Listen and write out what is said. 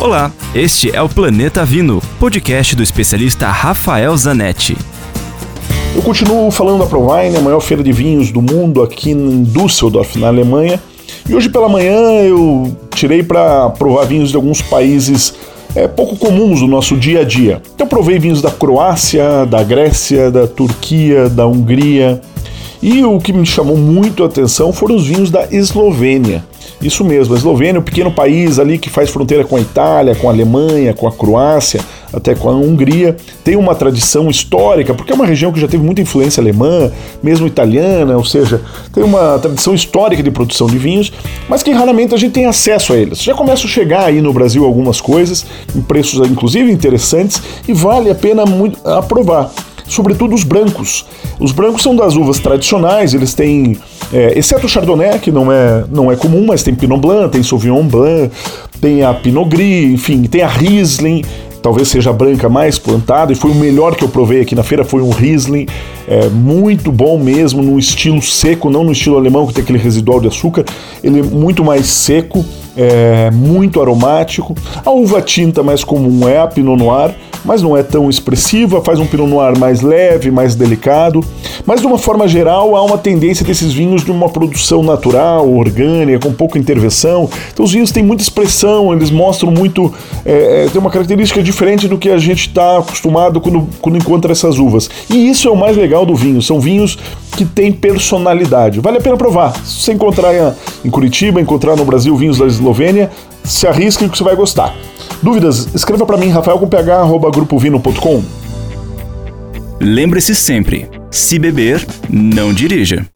Olá, este é o Planeta Vino, podcast do especialista Rafael Zanetti. Eu continuo falando da Provine, a maior feira de vinhos do mundo aqui em Düsseldorf, na Alemanha. E hoje pela manhã eu tirei para provar vinhos de alguns países é, pouco comuns do nosso dia a dia. Então, provei vinhos da Croácia, da Grécia, da Turquia, da Hungria. E o que me chamou muito a atenção foram os vinhos da Eslovênia. Isso mesmo, a Eslovênia, um pequeno país ali que faz fronteira com a Itália, com a Alemanha, com a Croácia, até com a Hungria, tem uma tradição histórica, porque é uma região que já teve muita influência alemã, mesmo italiana, ou seja, tem uma tradição histórica de produção de vinhos, mas que raramente a gente tem acesso a eles. Já começam a chegar aí no Brasil algumas coisas, em preços inclusive interessantes, e vale a pena muito aprovar sobretudo os brancos. Os brancos são das uvas tradicionais, eles têm, é, exceto o Chardonnay, que não é, não é comum, mas tem Pinot Blanc, tem Sauvignon Blanc, tem a Pinot Gris, enfim, tem a Riesling, talvez seja a branca mais plantada, e foi o melhor que eu provei aqui na feira, foi um Riesling, é, muito bom mesmo, no estilo seco, não no estilo alemão, que tem aquele residual de açúcar, ele é muito mais seco, é, muito aromático. A uva tinta mais comum é a Pinot Noir, mas não é tão expressiva, faz um Pinot Noir mais leve, mais delicado. Mas de uma forma geral, há uma tendência desses vinhos de uma produção natural, orgânica, com pouca intervenção. Então os vinhos têm muita expressão, eles mostram muito. É, é tem uma característica diferente do que a gente está acostumado quando, quando encontra essas uvas. E isso é o mais legal do vinho. São vinhos que têm personalidade. Vale a pena provar. Se você encontrar em Curitiba, encontrar no Brasil vinhos da Eslovênia, se arrisque que você vai gostar. Dúvidas? Escreva para mim, rafael com ph, arroba grupovino.com. Lembre-se sempre, se beber, não dirija.